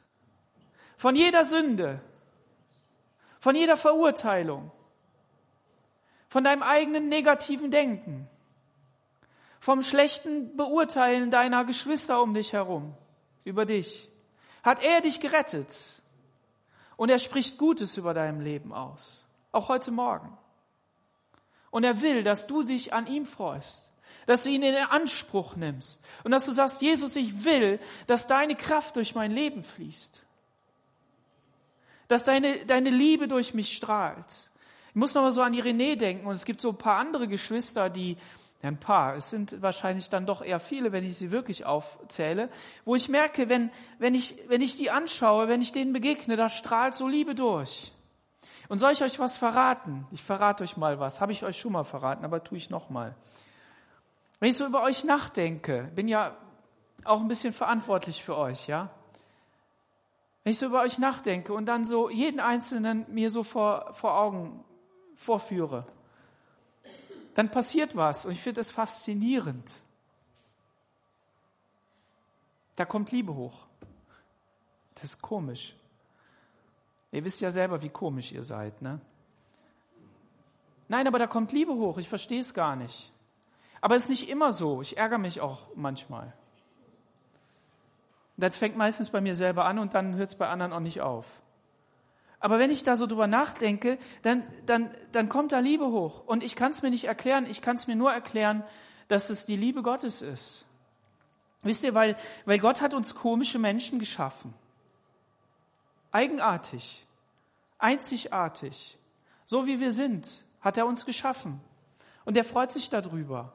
Von jeder Sünde. Von jeder Verurteilung. Von deinem eigenen negativen Denken. Vom schlechten Beurteilen deiner Geschwister um dich herum. Über dich. Hat er dich gerettet. Und er spricht Gutes über deinem Leben aus. Auch heute Morgen. Und er will, dass du dich an ihm freust, dass du ihn in Anspruch nimmst und dass du sagst, Jesus, ich will, dass deine Kraft durch mein Leben fließt, dass deine, deine Liebe durch mich strahlt. Ich muss noch mal so an die René denken und es gibt so ein paar andere Geschwister, die, ein paar, es sind wahrscheinlich dann doch eher viele, wenn ich sie wirklich aufzähle, wo ich merke, wenn, wenn ich, wenn ich die anschaue, wenn ich denen begegne, da strahlt so Liebe durch. Und soll ich euch was verraten? Ich verrate euch mal was. Habe ich euch schon mal verraten, aber tue ich noch mal. Wenn ich so über euch nachdenke, bin ja auch ein bisschen verantwortlich für euch, ja? Wenn ich so über euch nachdenke und dann so jeden Einzelnen mir so vor, vor Augen vorführe, dann passiert was und ich finde es faszinierend. Da kommt Liebe hoch. Das ist komisch. Ihr wisst ja selber, wie komisch ihr seid, ne? Nein, aber da kommt Liebe hoch, ich verstehe es gar nicht. Aber es ist nicht immer so, ich ärgere mich auch manchmal. Das fängt meistens bei mir selber an und dann hört es bei anderen auch nicht auf. Aber wenn ich da so drüber nachdenke, dann, dann, dann kommt da Liebe hoch. Und ich kann es mir nicht erklären, ich kann es mir nur erklären, dass es die Liebe Gottes ist. Wisst ihr, weil, weil Gott hat uns komische Menschen geschaffen. Eigenartig. Einzigartig. So wie wir sind, hat er uns geschaffen. Und er freut sich darüber.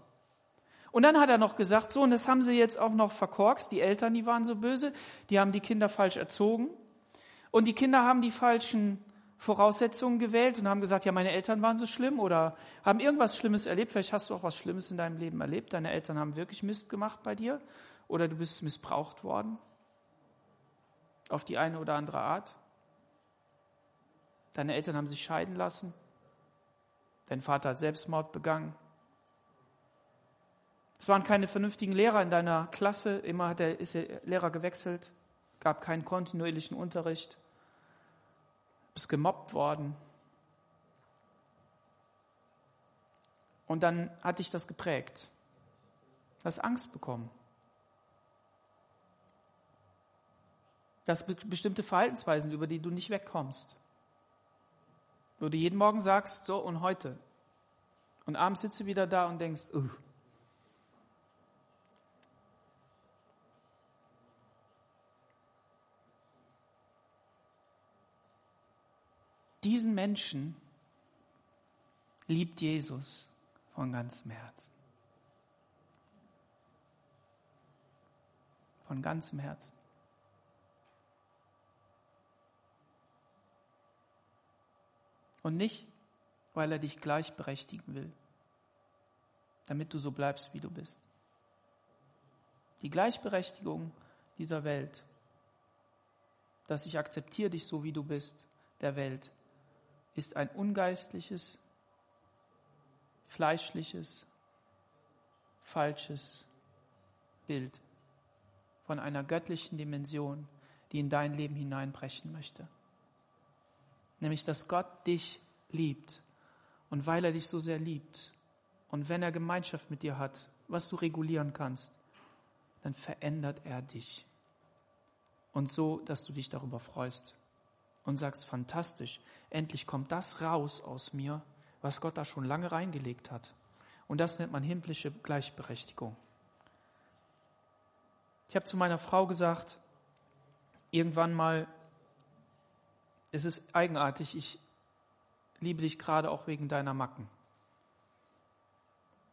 Und dann hat er noch gesagt, so, und das haben sie jetzt auch noch verkorkst, die Eltern, die waren so böse, die haben die Kinder falsch erzogen. Und die Kinder haben die falschen Voraussetzungen gewählt und haben gesagt, ja, meine Eltern waren so schlimm oder haben irgendwas Schlimmes erlebt. Vielleicht hast du auch was Schlimmes in deinem Leben erlebt. Deine Eltern haben wirklich Mist gemacht bei dir oder du bist missbraucht worden. Auf die eine oder andere Art. Deine Eltern haben sich scheiden lassen. Dein Vater hat Selbstmord begangen. Es waren keine vernünftigen Lehrer in deiner Klasse. Immer hat der, ist der Lehrer gewechselt. Gab keinen kontinuierlichen Unterricht. Bist gemobbt worden. Und dann hat dich das geprägt. Du hast Angst bekommen. Das bestimmte Verhaltensweisen, über die du nicht wegkommst. Wo du jeden Morgen sagst, so und heute. Und abends sitzt du wieder da und denkst, uh. Diesen Menschen liebt Jesus von ganzem Herzen. Von ganzem Herzen. Und nicht, weil er dich gleichberechtigen will, damit du so bleibst, wie du bist. Die Gleichberechtigung dieser Welt, dass ich akzeptiere dich so, wie du bist, der Welt, ist ein ungeistliches, fleischliches, falsches Bild von einer göttlichen Dimension, die in dein Leben hineinbrechen möchte nämlich dass Gott dich liebt. Und weil er dich so sehr liebt und wenn er Gemeinschaft mit dir hat, was du regulieren kannst, dann verändert er dich. Und so, dass du dich darüber freust und sagst, fantastisch, endlich kommt das raus aus mir, was Gott da schon lange reingelegt hat. Und das nennt man himmlische Gleichberechtigung. Ich habe zu meiner Frau gesagt, irgendwann mal, es ist eigenartig, ich liebe dich gerade auch wegen deiner Macken.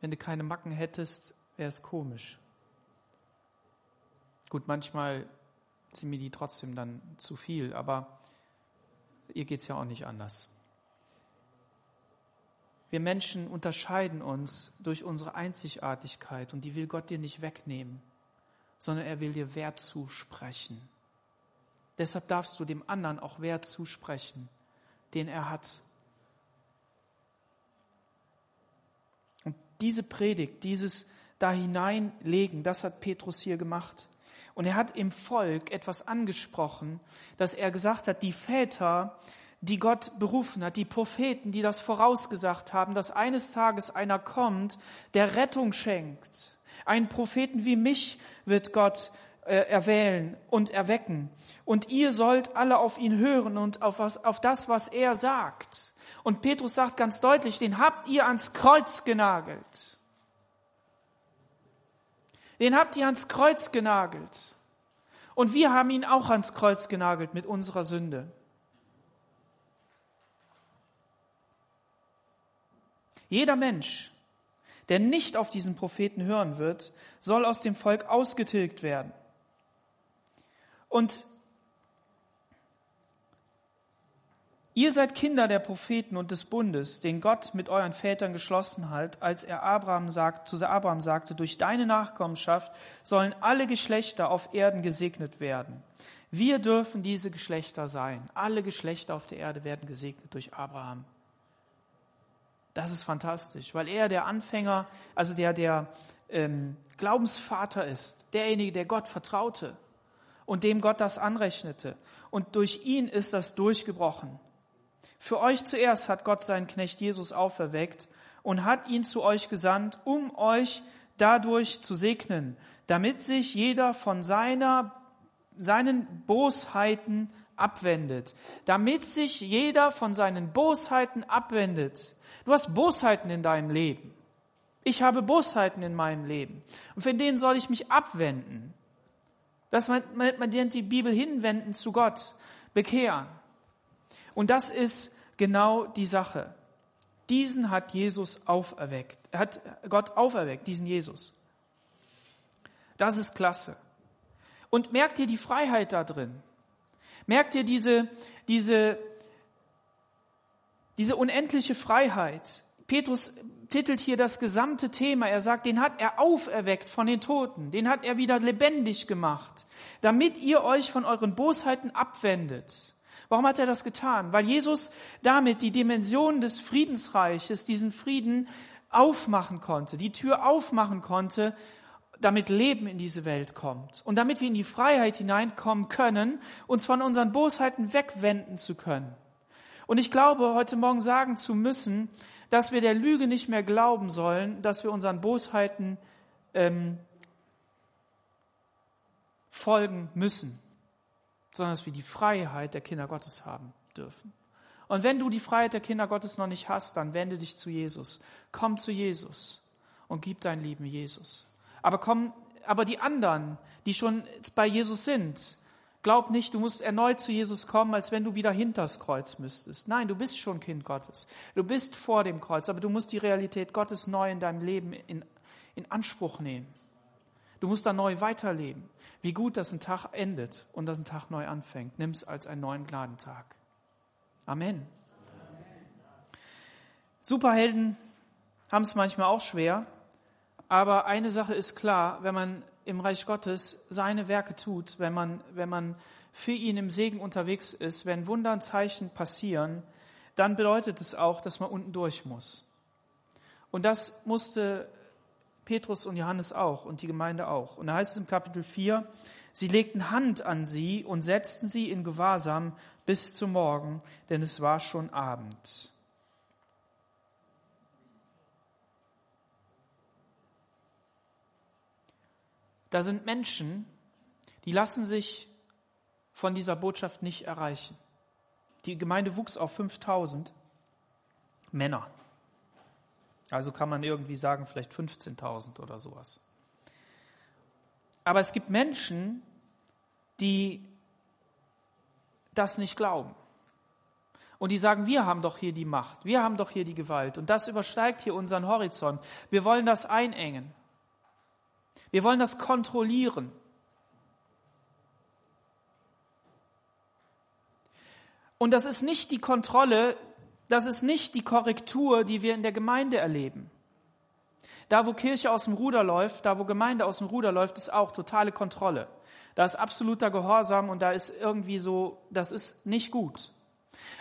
Wenn du keine Macken hättest, wäre es komisch. Gut, manchmal sind mir die trotzdem dann zu viel, aber ihr geht es ja auch nicht anders. Wir Menschen unterscheiden uns durch unsere Einzigartigkeit und die will Gott dir nicht wegnehmen, sondern er will dir Wert zusprechen. Deshalb darfst du dem anderen auch Wert zusprechen, den er hat. Und diese Predigt, dieses da hineinlegen, das hat Petrus hier gemacht. Und er hat im Volk etwas angesprochen, dass er gesagt hat, die Väter, die Gott berufen hat, die Propheten, die das vorausgesagt haben, dass eines Tages einer kommt, der Rettung schenkt. Einen Propheten wie mich wird Gott äh, erwählen und erwecken. Und ihr sollt alle auf ihn hören und auf, was, auf das, was er sagt. Und Petrus sagt ganz deutlich, den habt ihr ans Kreuz genagelt. Den habt ihr ans Kreuz genagelt. Und wir haben ihn auch ans Kreuz genagelt mit unserer Sünde. Jeder Mensch, der nicht auf diesen Propheten hören wird, soll aus dem Volk ausgetilgt werden. Und ihr seid Kinder der Propheten und des Bundes, den Gott mit euren Vätern geschlossen hat, als er Abraham sagt, zu Abraham sagte, durch deine Nachkommenschaft sollen alle Geschlechter auf Erden gesegnet werden. Wir dürfen diese Geschlechter sein. Alle Geschlechter auf der Erde werden gesegnet durch Abraham. Das ist fantastisch, weil er der Anfänger, also der, der ähm, Glaubensvater ist, derjenige, der Gott vertraute und dem Gott das anrechnete. Und durch ihn ist das durchgebrochen. Für euch zuerst hat Gott seinen Knecht Jesus auferweckt und hat ihn zu euch gesandt, um euch dadurch zu segnen, damit sich jeder von seiner, seinen Bosheiten abwendet. Damit sich jeder von seinen Bosheiten abwendet. Du hast Bosheiten in deinem Leben. Ich habe Bosheiten in meinem Leben. Und von denen soll ich mich abwenden. Das man, man nennt die Bibel hinwenden zu Gott, bekehren. Und das ist genau die Sache. Diesen hat Jesus auferweckt. Er hat Gott auferweckt, diesen Jesus. Das ist klasse. Und merkt ihr die Freiheit da drin? Merkt ihr diese, diese, diese unendliche Freiheit? Petrus titelt hier das gesamte Thema. Er sagt, den hat er auferweckt von den Toten. Den hat er wieder lebendig gemacht, damit ihr euch von euren Bosheiten abwendet. Warum hat er das getan? Weil Jesus damit die Dimension des Friedensreiches, diesen Frieden aufmachen konnte, die Tür aufmachen konnte, damit Leben in diese Welt kommt und damit wir in die Freiheit hineinkommen können, uns von unseren Bosheiten wegwenden zu können. Und ich glaube, heute Morgen sagen zu müssen, dass wir der Lüge nicht mehr glauben sollen, dass wir unseren Bosheiten ähm, folgen müssen, sondern dass wir die Freiheit der Kinder Gottes haben dürfen. Und wenn du die Freiheit der Kinder Gottes noch nicht hast, dann wende dich zu Jesus. Komm zu Jesus und gib dein Leben Jesus. Aber komm, aber die anderen, die schon bei Jesus sind, glaub nicht, du musst erneut zu Jesus kommen, als wenn du wieder hinters Kreuz müsstest. Nein, du bist schon Kind Gottes. Du bist vor dem Kreuz, aber du musst die Realität Gottes neu in deinem Leben in, in Anspruch nehmen. Du musst da neu weiterleben. Wie gut, dass ein Tag endet und dass ein Tag neu anfängt. Nimm es als einen neuen Gnadentag. Amen. Superhelden haben es manchmal auch schwer. Aber eine Sache ist klar, wenn man im Reich Gottes seine Werke tut, wenn man, wenn man für ihn im Segen unterwegs ist, wenn Wunder und Zeichen passieren, dann bedeutet es auch, dass man unten durch muss. Und das musste Petrus und Johannes auch und die Gemeinde auch. Und da heißt es im Kapitel 4, sie legten Hand an sie und setzten sie in Gewahrsam bis zum Morgen, denn es war schon Abend. Da sind Menschen, die lassen sich von dieser Botschaft nicht erreichen. Die Gemeinde wuchs auf 5000 Männer. Also kann man irgendwie sagen, vielleicht 15.000 oder sowas. Aber es gibt Menschen, die das nicht glauben. Und die sagen, wir haben doch hier die Macht, wir haben doch hier die Gewalt. Und das übersteigt hier unseren Horizont. Wir wollen das einengen. Wir wollen das kontrollieren. Und das ist nicht die Kontrolle, das ist nicht die Korrektur, die wir in der Gemeinde erleben. Da, wo Kirche aus dem Ruder läuft, da, wo Gemeinde aus dem Ruder läuft, ist auch totale Kontrolle. Da ist absoluter Gehorsam und da ist irgendwie so, das ist nicht gut.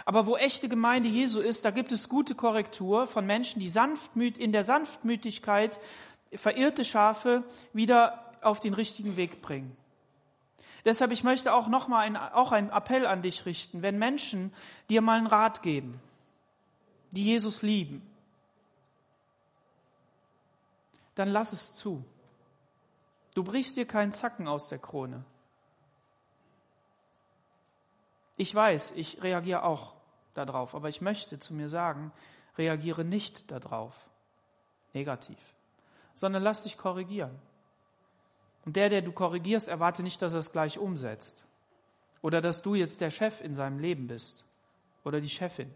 Aber wo echte Gemeinde Jesu ist, da gibt es gute Korrektur von Menschen, die sanftmüt, in der Sanftmütigkeit verirrte Schafe wieder auf den richtigen Weg bringen. Deshalb, ich möchte auch nochmal ein, auch einen Appell an dich richten. Wenn Menschen dir mal einen Rat geben, die Jesus lieben, dann lass es zu. Du brichst dir keinen Zacken aus der Krone. Ich weiß, ich reagiere auch darauf, aber ich möchte zu mir sagen, reagiere nicht darauf. Negativ sondern lass dich korrigieren. Und der, der du korrigierst, erwarte nicht, dass er es gleich umsetzt. Oder dass du jetzt der Chef in seinem Leben bist. Oder die Chefin.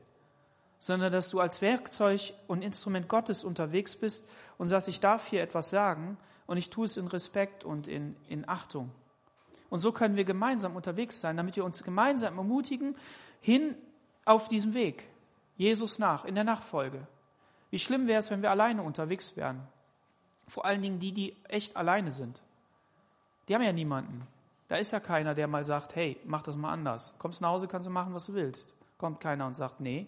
Sondern dass du als Werkzeug und Instrument Gottes unterwegs bist und sagst, ich darf hier etwas sagen und ich tue es in Respekt und in, in Achtung. Und so können wir gemeinsam unterwegs sein, damit wir uns gemeinsam ermutigen, hin auf diesem Weg, Jesus nach, in der Nachfolge. Wie schlimm wäre es, wenn wir alleine unterwegs wären? Vor allen Dingen die, die echt alleine sind. Die haben ja niemanden. Da ist ja keiner, der mal sagt, hey, mach das mal anders. Kommst nach Hause, kannst du machen, was du willst. Kommt keiner und sagt, nee.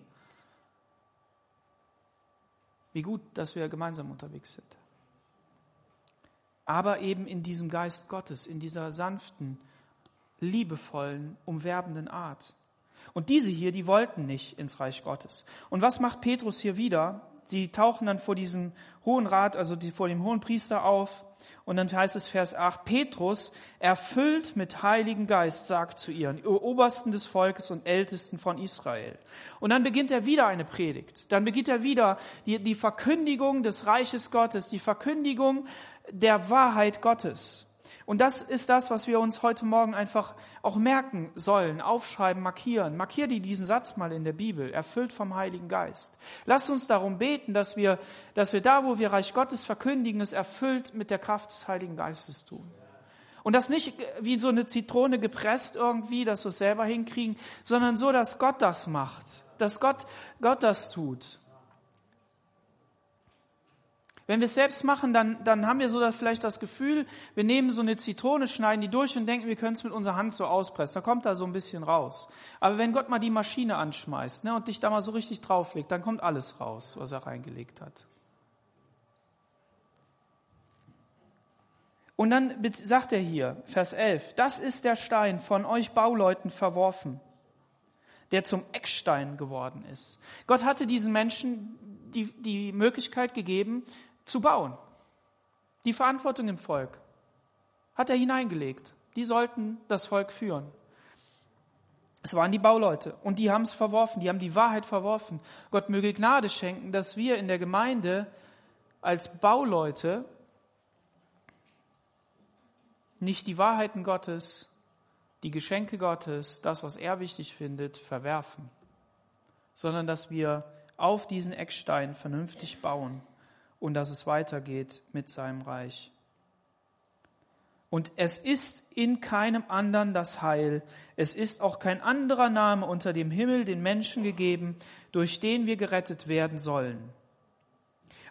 Wie gut, dass wir gemeinsam unterwegs sind. Aber eben in diesem Geist Gottes, in dieser sanften, liebevollen, umwerbenden Art. Und diese hier, die wollten nicht ins Reich Gottes. Und was macht Petrus hier wieder? Sie tauchen dann vor diesem Hohen Rat, also die, vor dem Hohen Priester auf. Und dann heißt es Vers 8, Petrus, erfüllt mit Heiligen Geist, sagt zu ihr, ihr Obersten des Volkes und Ältesten von Israel. Und dann beginnt er wieder eine Predigt. Dann beginnt er wieder die, die Verkündigung des Reiches Gottes, die Verkündigung der Wahrheit Gottes. Und das ist das, was wir uns heute Morgen einfach auch merken sollen, aufschreiben, markieren. Markier dir diesen Satz mal in der Bibel, erfüllt vom Heiligen Geist. Lass uns darum beten, dass wir, dass wir da, wo wir Reich Gottes verkündigen, es erfüllt mit der Kraft des Heiligen Geistes tun. Und das nicht wie so eine Zitrone gepresst irgendwie, dass wir es selber hinkriegen, sondern so, dass Gott das macht, dass Gott, Gott das tut. Wenn wir es selbst machen, dann, dann haben wir so das, vielleicht das Gefühl, wir nehmen so eine Zitrone, schneiden die durch und denken, wir können es mit unserer Hand so auspressen. Da kommt da so ein bisschen raus. Aber wenn Gott mal die Maschine anschmeißt ne, und dich da mal so richtig drauflegt, dann kommt alles raus, was er reingelegt hat. Und dann sagt er hier, Vers 11, das ist der Stein von euch Bauleuten verworfen, der zum Eckstein geworden ist. Gott hatte diesen Menschen die, die Möglichkeit gegeben, zu bauen. Die Verantwortung im Volk hat er hineingelegt. Die sollten das Volk führen. Es waren die Bauleute und die haben es verworfen, die haben die Wahrheit verworfen. Gott möge Gnade schenken, dass wir in der Gemeinde als Bauleute nicht die Wahrheiten Gottes, die Geschenke Gottes, das, was er wichtig findet, verwerfen, sondern dass wir auf diesen Eckstein vernünftig bauen und dass es weitergeht mit seinem Reich. Und es ist in keinem anderen das Heil. Es ist auch kein anderer Name unter dem Himmel den Menschen gegeben, durch den wir gerettet werden sollen.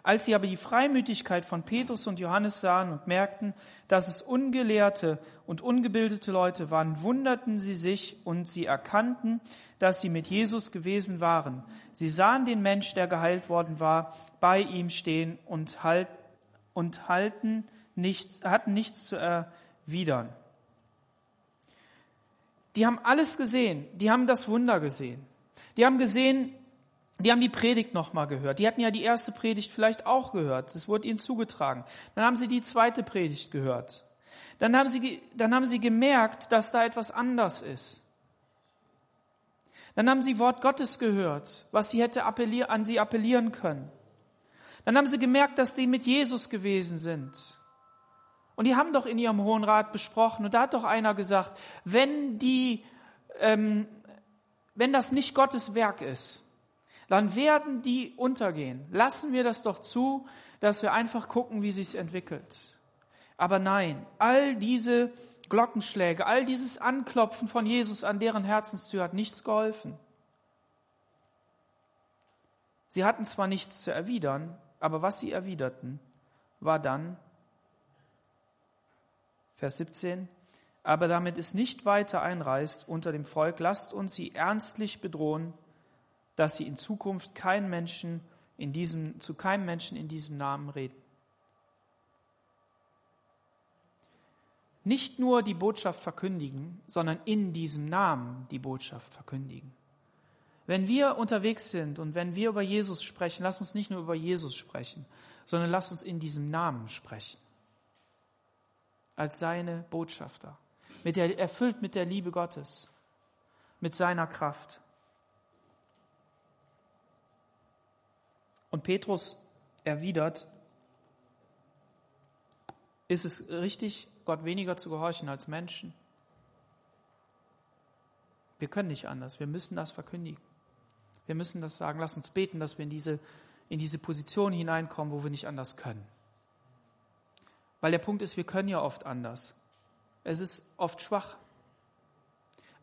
Als sie aber die Freimütigkeit von Petrus und Johannes sahen und merkten, dass es ungelehrte und ungebildete Leute waren, wunderten sie sich und sie erkannten, dass sie mit Jesus gewesen waren. Sie sahen den Mensch, der geheilt worden war, bei ihm stehen und, halt, und halten nichts, hatten nichts zu erwidern. Die haben alles gesehen. Die haben das Wunder gesehen. Die haben gesehen, die haben die Predigt nochmal gehört. Die hatten ja die erste Predigt vielleicht auch gehört. Das wurde ihnen zugetragen. Dann haben sie die zweite Predigt gehört. Dann haben sie, dann haben sie gemerkt, dass da etwas anders ist. Dann haben sie Wort Gottes gehört, was sie hätte appellier, an sie appellieren können. Dann haben sie gemerkt, dass die mit Jesus gewesen sind. Und die haben doch in ihrem Hohen Rat besprochen, und da hat doch einer gesagt, wenn die, ähm, wenn das nicht Gottes Werk ist, dann werden die untergehen. Lassen wir das doch zu, dass wir einfach gucken, wie sich entwickelt. Aber nein, all diese Glockenschläge, all dieses Anklopfen von Jesus an deren Herzenstür hat nichts geholfen. Sie hatten zwar nichts zu erwidern, aber was sie erwiderten, war dann, Vers 17, aber damit es nicht weiter einreißt unter dem Volk, lasst uns sie ernstlich bedrohen dass sie in Zukunft keinen Menschen in diesem, zu keinem Menschen in diesem Namen reden. Nicht nur die Botschaft verkündigen, sondern in diesem Namen die Botschaft verkündigen. Wenn wir unterwegs sind und wenn wir über Jesus sprechen, lass uns nicht nur über Jesus sprechen, sondern lass uns in diesem Namen sprechen. Als seine Botschafter. Mit der, erfüllt mit der Liebe Gottes. Mit seiner Kraft. Und Petrus erwidert, ist es richtig, Gott weniger zu gehorchen als Menschen? Wir können nicht anders. Wir müssen das verkündigen. Wir müssen das sagen. Lass uns beten, dass wir in diese, in diese Position hineinkommen, wo wir nicht anders können. Weil der Punkt ist, wir können ja oft anders. Es ist oft schwach.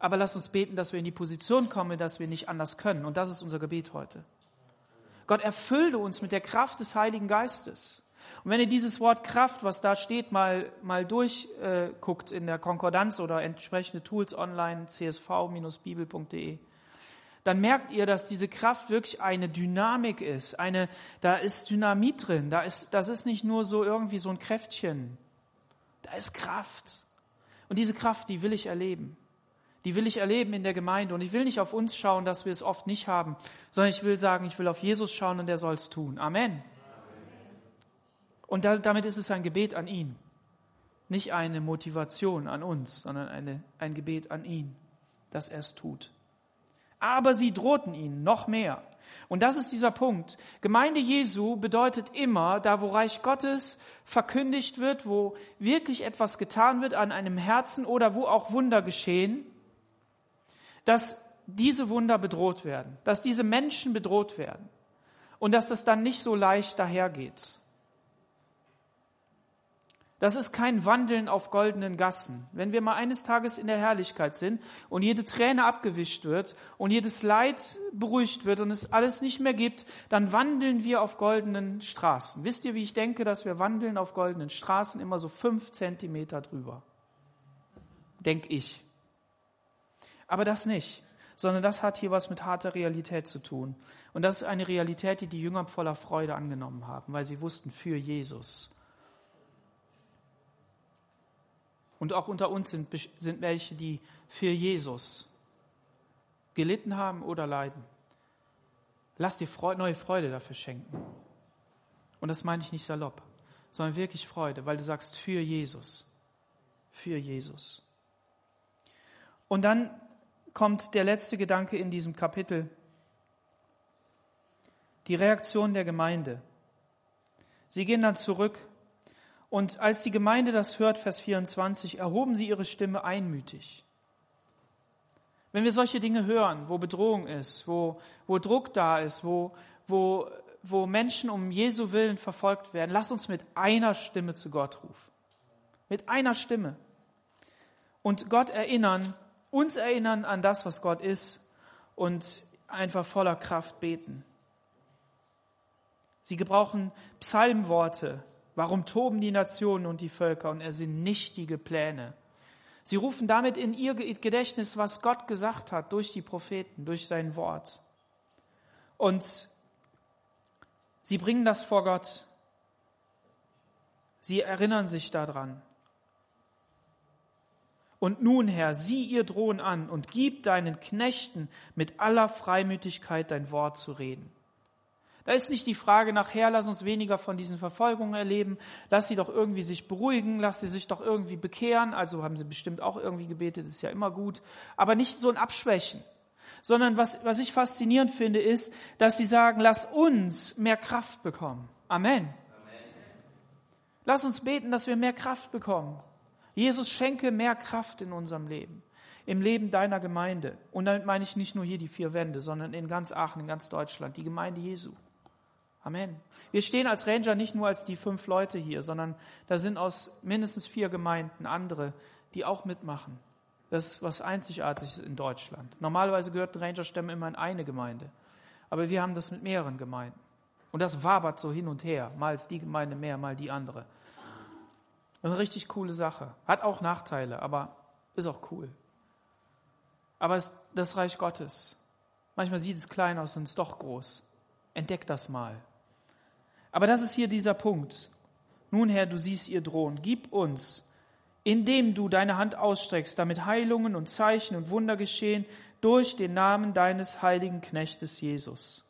Aber lass uns beten, dass wir in die Position kommen, dass wir nicht anders können. Und das ist unser Gebet heute. Gott erfülle uns mit der Kraft des Heiligen Geistes. Und wenn ihr dieses Wort Kraft, was da steht, mal, mal durchguckt äh, in der Konkordanz oder entsprechende Tools online, csv-bibel.de, dann merkt ihr, dass diese Kraft wirklich eine Dynamik ist. Eine, da ist Dynamit drin. Da ist, das ist nicht nur so irgendwie so ein Kräftchen. Da ist Kraft. Und diese Kraft, die will ich erleben die will ich erleben in der Gemeinde. Und ich will nicht auf uns schauen, dass wir es oft nicht haben, sondern ich will sagen, ich will auf Jesus schauen und er soll es tun. Amen. Und da, damit ist es ein Gebet an ihn. Nicht eine Motivation an uns, sondern eine, ein Gebet an ihn, dass er es tut. Aber sie drohten ihnen noch mehr. Und das ist dieser Punkt. Gemeinde Jesu bedeutet immer, da wo Reich Gottes verkündigt wird, wo wirklich etwas getan wird an einem Herzen oder wo auch Wunder geschehen, dass diese Wunder bedroht werden, dass diese Menschen bedroht werden und dass das dann nicht so leicht dahergeht. Das ist kein Wandeln auf goldenen Gassen. Wenn wir mal eines Tages in der Herrlichkeit sind und jede Träne abgewischt wird und jedes Leid beruhigt wird und es alles nicht mehr gibt, dann wandeln wir auf goldenen Straßen. Wisst ihr, wie ich denke, dass wir wandeln auf goldenen Straßen immer so fünf Zentimeter drüber? Denk ich. Aber das nicht, sondern das hat hier was mit harter Realität zu tun. Und das ist eine Realität, die die Jünger voller Freude angenommen haben, weil sie wussten, für Jesus Und auch unter uns sind, sind welche, die für Jesus gelitten haben oder leiden. Lass dir Freude, neue Freude dafür schenken. Und das meine ich nicht salopp, sondern wirklich Freude, weil du sagst, für Jesus. Für Jesus. Und dann kommt der letzte Gedanke in diesem Kapitel. Die Reaktion der Gemeinde. Sie gehen dann zurück und als die Gemeinde das hört, Vers 24, erhoben sie ihre Stimme einmütig. Wenn wir solche Dinge hören, wo Bedrohung ist, wo, wo Druck da ist, wo, wo, wo Menschen um Jesu Willen verfolgt werden, lass uns mit einer Stimme zu Gott rufen. Mit einer Stimme. Und Gott erinnern, uns erinnern an das, was Gott ist und einfach voller Kraft beten. Sie gebrauchen Psalmworte, Warum toben die Nationen und die Völker und er sind nichtige Pläne? Sie rufen damit in ihr Gedächtnis, was Gott gesagt hat durch die Propheten, durch sein Wort. Und sie bringen das vor Gott. Sie erinnern sich daran. Und nun, Herr, sieh ihr Drohen an und gib deinen Knechten mit aller Freimütigkeit dein Wort zu reden. Da ist nicht die Frage nachher, lass uns weniger von diesen Verfolgungen erleben, lass sie doch irgendwie sich beruhigen, lass sie sich doch irgendwie bekehren, also haben sie bestimmt auch irgendwie gebetet, ist ja immer gut, aber nicht so ein Abschwächen, sondern was, was ich faszinierend finde, ist, dass sie sagen, lass uns mehr Kraft bekommen. Amen. Amen. Lass uns beten, dass wir mehr Kraft bekommen. Jesus schenke mehr Kraft in unserem Leben, im Leben deiner Gemeinde. Und damit meine ich nicht nur hier die vier Wände, sondern in ganz Aachen, in ganz Deutschland, die Gemeinde Jesu. Amen. Wir stehen als Ranger nicht nur als die fünf Leute hier, sondern da sind aus mindestens vier Gemeinden andere, die auch mitmachen. Das ist was Einzigartiges in Deutschland. Normalerweise gehört Rangerstämme immer in eine Gemeinde. Aber wir haben das mit mehreren Gemeinden. Und das wabert so hin und her. Mal ist die Gemeinde mehr, mal die andere. Das ist eine richtig coole Sache. Hat auch Nachteile, aber ist auch cool. Aber es das Reich Gottes. Manchmal sieht es klein aus und ist doch groß. Entdeck das mal. Aber das ist hier dieser Punkt. Nun, Herr, du siehst ihr drohen. Gib uns, indem du deine Hand ausstreckst, damit Heilungen und Zeichen und Wunder geschehen durch den Namen deines heiligen Knechtes Jesus.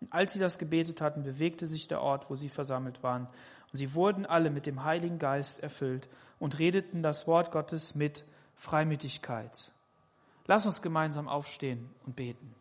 Und als sie das gebetet hatten, bewegte sich der Ort, wo sie versammelt waren. Sie wurden alle mit dem Heiligen Geist erfüllt und redeten das Wort Gottes mit Freimütigkeit. Lass uns gemeinsam aufstehen und beten.